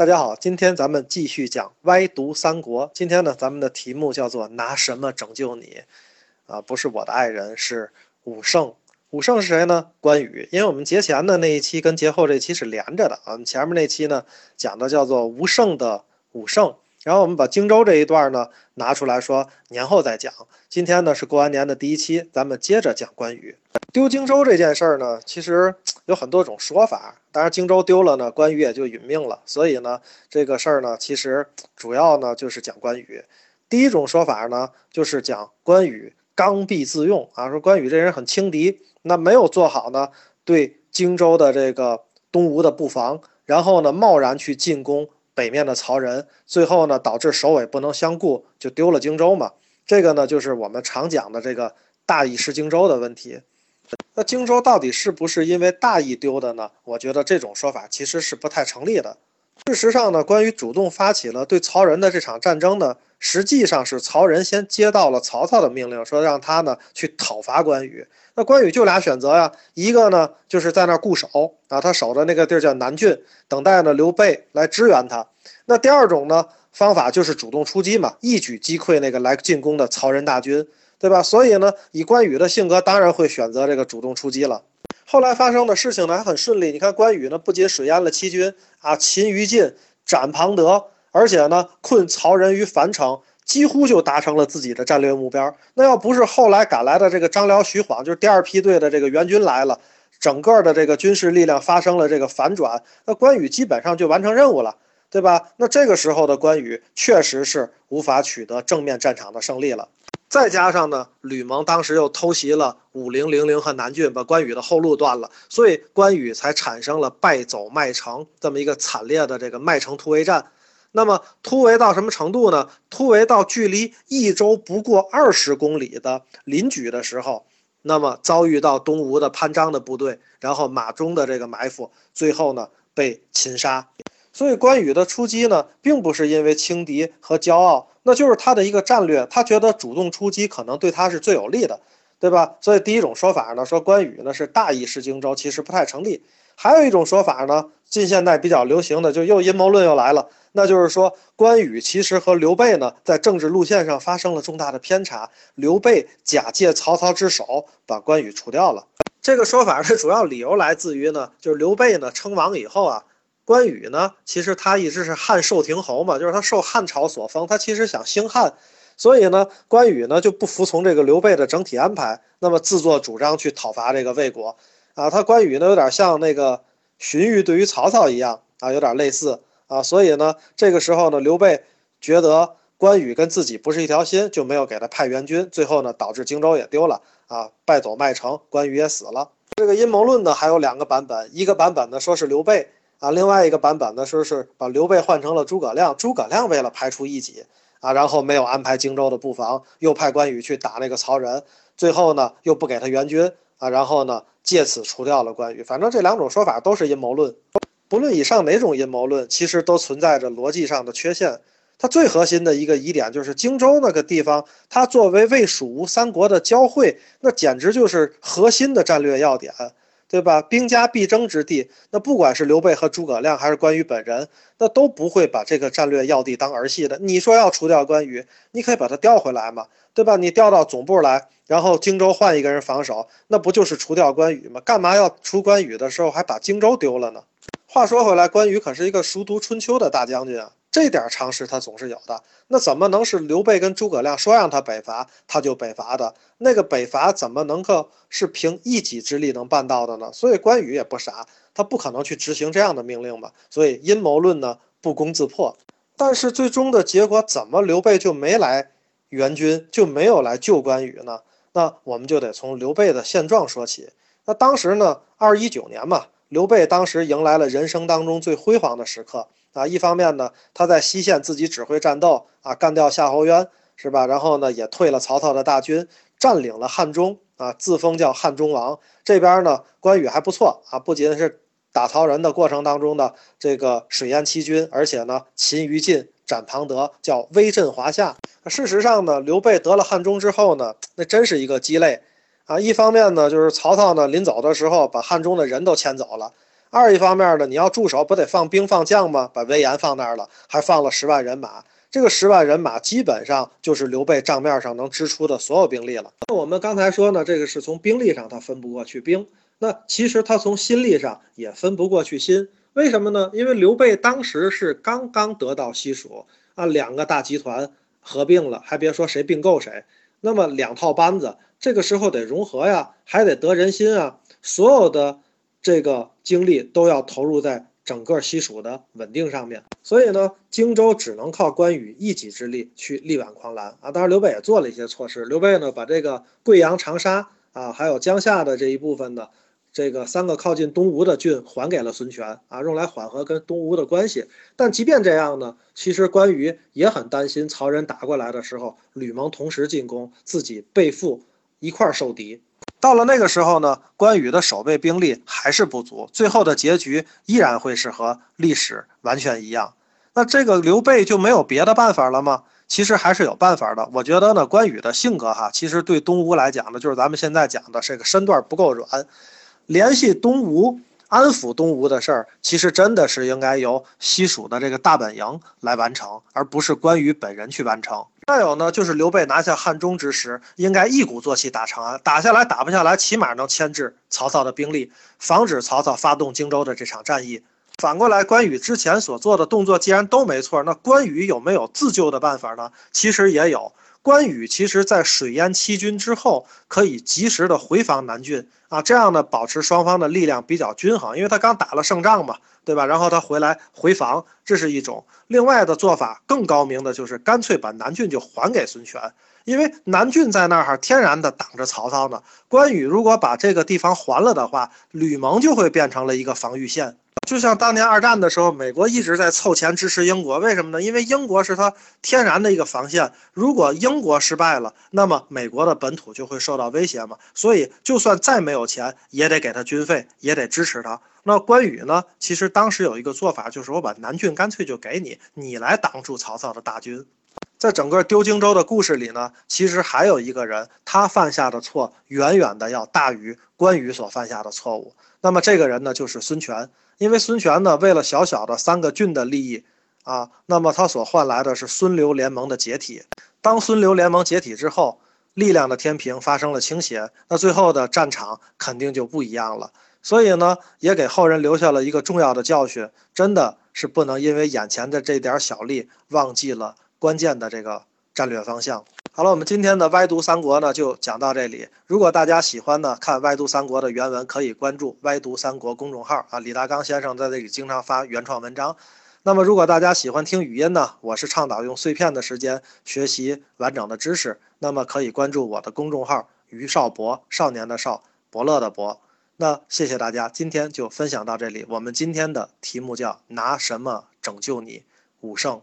大家好，今天咱们继续讲歪读三国。今天呢，咱们的题目叫做“拿什么拯救你”，啊，不是我的爱人，是武圣。武圣是谁呢？关羽。因为我们节前的那一期跟节后这期是连着的啊。前面那期呢讲的叫做吴胜的武圣，然后我们把荆州这一段呢拿出来说，年后再讲。今天呢是过完年的第一期，咱们接着讲关羽丢荆州这件事儿呢，其实有很多种说法。当然荆州丢了呢，关羽也就殒命了。所以呢，这个事儿呢，其实主要呢就是讲关羽。第一种说法呢，就是讲关羽刚愎自用啊，说关羽这人很轻敌。那没有做好呢，对荆州的这个东吴的布防，然后呢，贸然去进攻北面的曹仁，最后呢，导致首尾不能相顾，就丢了荆州嘛。这个呢，就是我们常讲的这个大意失荆州的问题。那荆州到底是不是因为大意丢的呢？我觉得这种说法其实是不太成立的。事实上呢，关羽主动发起了对曹仁的这场战争呢，实际上是曹仁先接到了曹操的命令，说让他呢去讨伐关羽。那关羽就俩选择呀，一个呢就是在那固守啊，他守的那个地儿叫南郡，等待呢刘备来支援他。那第二种呢方法就是主动出击嘛，一举击溃那个来进攻的曹仁大军，对吧？所以呢，以关羽的性格，当然会选择这个主动出击了。后来发生的事情呢还很顺利，你看关羽呢不仅水淹了七军啊，擒于禁，斩庞德，而且呢困曹仁于樊城。几乎就达成了自己的战略目标。那要不是后来赶来的这个张辽、徐晃，就是第二批队的这个援军来了，整个的这个军事力量发生了这个反转，那关羽基本上就完成任务了，对吧？那这个时候的关羽确实是无法取得正面战场的胜利了。再加上呢，吕蒙当时又偷袭了武陵、零陵和南郡，把关羽的后路断了，所以关羽才产生了败走麦城这么一个惨烈的这个麦城突围战。那么突围到什么程度呢？突围到距离益州不过二十公里的临沮的时候，那么遭遇到东吴的潘璋的部队，然后马忠的这个埋伏，最后呢被擒杀。所以关羽的出击呢，并不是因为轻敌和骄傲，那就是他的一个战略，他觉得主动出击可能对他是最有利的，对吧？所以第一种说法呢，说关羽呢是大意失荆州，其实不太成立。还有一种说法呢，近现代比较流行的，就又阴谋论又来了。那就是说，关羽其实和刘备呢，在政治路线上发生了重大的偏差。刘备假借曹操之手，把关羽除掉了。这个说法的主要理由来自于呢，就是刘备呢称王以后啊，关羽呢，其实他一直是汉寿亭侯嘛，就是他受汉朝所封，他其实想兴汉，所以呢，关羽呢就不服从这个刘备的整体安排，那么自作主张去讨伐这个魏国。啊，他关羽呢有点像那个荀彧对于曹操一样啊，有点类似。啊，所以呢，这个时候呢，刘备觉得关羽跟自己不是一条心，就没有给他派援军，最后呢，导致荆州也丢了啊，败走麦城，关羽也死了。这个阴谋论呢，还有两个版本，一个版本呢说是刘备啊，另外一个版本呢说是把刘备换成了诸葛亮，诸葛亮为了排除异己啊，然后没有安排荆州的布防，又派关羽去打那个曹仁，最后呢又不给他援军啊，然后呢借此除掉了关羽。反正这两种说法都是阴谋论。不论以上哪种阴谋论，其实都存在着逻辑上的缺陷。它最核心的一个疑点就是荆州那个地方，它作为魏蜀吴三国的交汇，那简直就是核心的战略要点，对吧？兵家必争之地。那不管是刘备和诸葛亮，还是关羽本人，那都不会把这个战略要地当儿戏的。你说要除掉关羽，你可以把他调回来嘛，对吧？你调到总部来，然后荆州换一个人防守，那不就是除掉关羽吗？干嘛要除关羽的时候还把荆州丢了呢？话说回来，关羽可是一个熟读春秋的大将军啊，这点常识他总是有的。那怎么能是刘备跟诸葛亮说让他北伐，他就北伐的？那个北伐怎么能够是凭一己之力能办到的呢？所以关羽也不傻，他不可能去执行这样的命令吧？所以阴谋论呢不攻自破。但是最终的结果，怎么刘备就没来援军，就没有来救关羽呢？那我们就得从刘备的现状说起。那当时呢，二一九年嘛。刘备当时迎来了人生当中最辉煌的时刻啊！一方面呢，他在西线自己指挥战斗啊，干掉夏侯渊是吧？然后呢，也退了曹操的大军，占领了汉中啊，自封叫汉中王。这边呢，关羽还不错啊，不仅是打曹仁的过程当中的这个水淹七军，而且呢，擒于禁，斩庞德，叫威震华夏。事实上呢，刘备得了汉中之后呢，那真是一个鸡肋。啊，一方面呢，就是曹操呢临走的时候把汉中的人都迁走了，二一方面呢，你要驻守不得放兵放将吗？把威严放那儿了，还放了十万人马。这个十万人马基本上就是刘备账面上能支出的所有兵力了。那我们刚才说呢，这个是从兵力上他分不过去兵，那其实他从心力上也分不过去心。为什么呢？因为刘备当时是刚刚得到西蜀啊，两个大集团合并了，还别说谁并购谁，那么两套班子，这个时候得融合呀，还得得人心啊，所有的这个精力都要投入在整个西蜀的稳定上面。所以呢，荆州只能靠关羽一己之力去力挽狂澜啊。当然，刘备也做了一些措施。刘备呢，把这个贵阳、长沙啊，还有江夏的这一部分的。这个三个靠近东吴的郡还给了孙权啊，用来缓和跟东吴的关系。但即便这样呢，其实关羽也很担心曹仁打过来的时候，吕蒙同时进攻，自己背负一块受敌。到了那个时候呢，关羽的守备兵力还是不足，最后的结局依然会是和历史完全一样。那这个刘备就没有别的办法了吗？其实还是有办法的。我觉得呢，关羽的性格哈，其实对东吴来讲呢，就是咱们现在讲的这个身段不够软。联系东吴、安抚东吴的事儿，其实真的是应该由西蜀的这个大本营来完成，而不是关羽本人去完成。再有呢，就是刘备拿下汉中之时，应该一鼓作气打长安，打下来打不下来，起码能牵制曹操的兵力，防止曹操发动荆州的这场战役。反过来，关羽之前所做的动作既然都没错，那关羽有没有自救的办法呢？其实也有。关羽其实，在水淹七军之后，可以及时的回防南郡啊，这样呢，保持双方的力量比较均衡，因为他刚打了胜仗嘛，对吧？然后他回来回防，这是一种。另外的做法更高明的就是，干脆把南郡就还给孙权，因为南郡在那儿天然的挡着曹操呢。关羽如果把这个地方还了的话，吕蒙就会变成了一个防御线。就像当年二战的时候，美国一直在凑钱支持英国，为什么呢？因为英国是它天然的一个防线。如果英国失败了，那么美国的本土就会受到威胁嘛。所以，就算再没有钱，也得给他军费，也得支持他。那关羽呢？其实当时有一个做法，就是我把南郡干脆就给你，你来挡住曹操的大军。在整个丢荆州的故事里呢，其实还有一个人，他犯下的错远远的要大于关羽所犯下的错误。那么这个人呢，就是孙权。因为孙权呢，为了小小的三个郡的利益，啊，那么他所换来的是孙刘联盟的解体。当孙刘联盟解体之后，力量的天平发生了倾斜，那最后的战场肯定就不一样了。所以呢，也给后人留下了一个重要的教训：真的是不能因为眼前的这点小利，忘记了关键的这个战略方向。好了，我们今天的歪读三国呢就讲到这里。如果大家喜欢呢看歪读三国的原文，可以关注歪读三国公众号啊，李大刚先生在这里经常发原创文章。那么如果大家喜欢听语音呢，我是倡导用碎片的时间学习完整的知识，那么可以关注我的公众号于少博，少年的少，伯乐的伯。那谢谢大家，今天就分享到这里。我们今天的题目叫拿什么拯救你？武圣。